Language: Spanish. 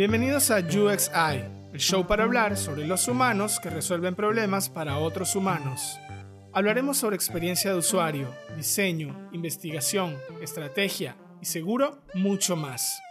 Bienvenidos a UXI, el show para hablar sobre los humanos que resuelven problemas para otros humanos. Hablaremos sobre experiencia de usuario, diseño, investigación, estrategia y seguro mucho más.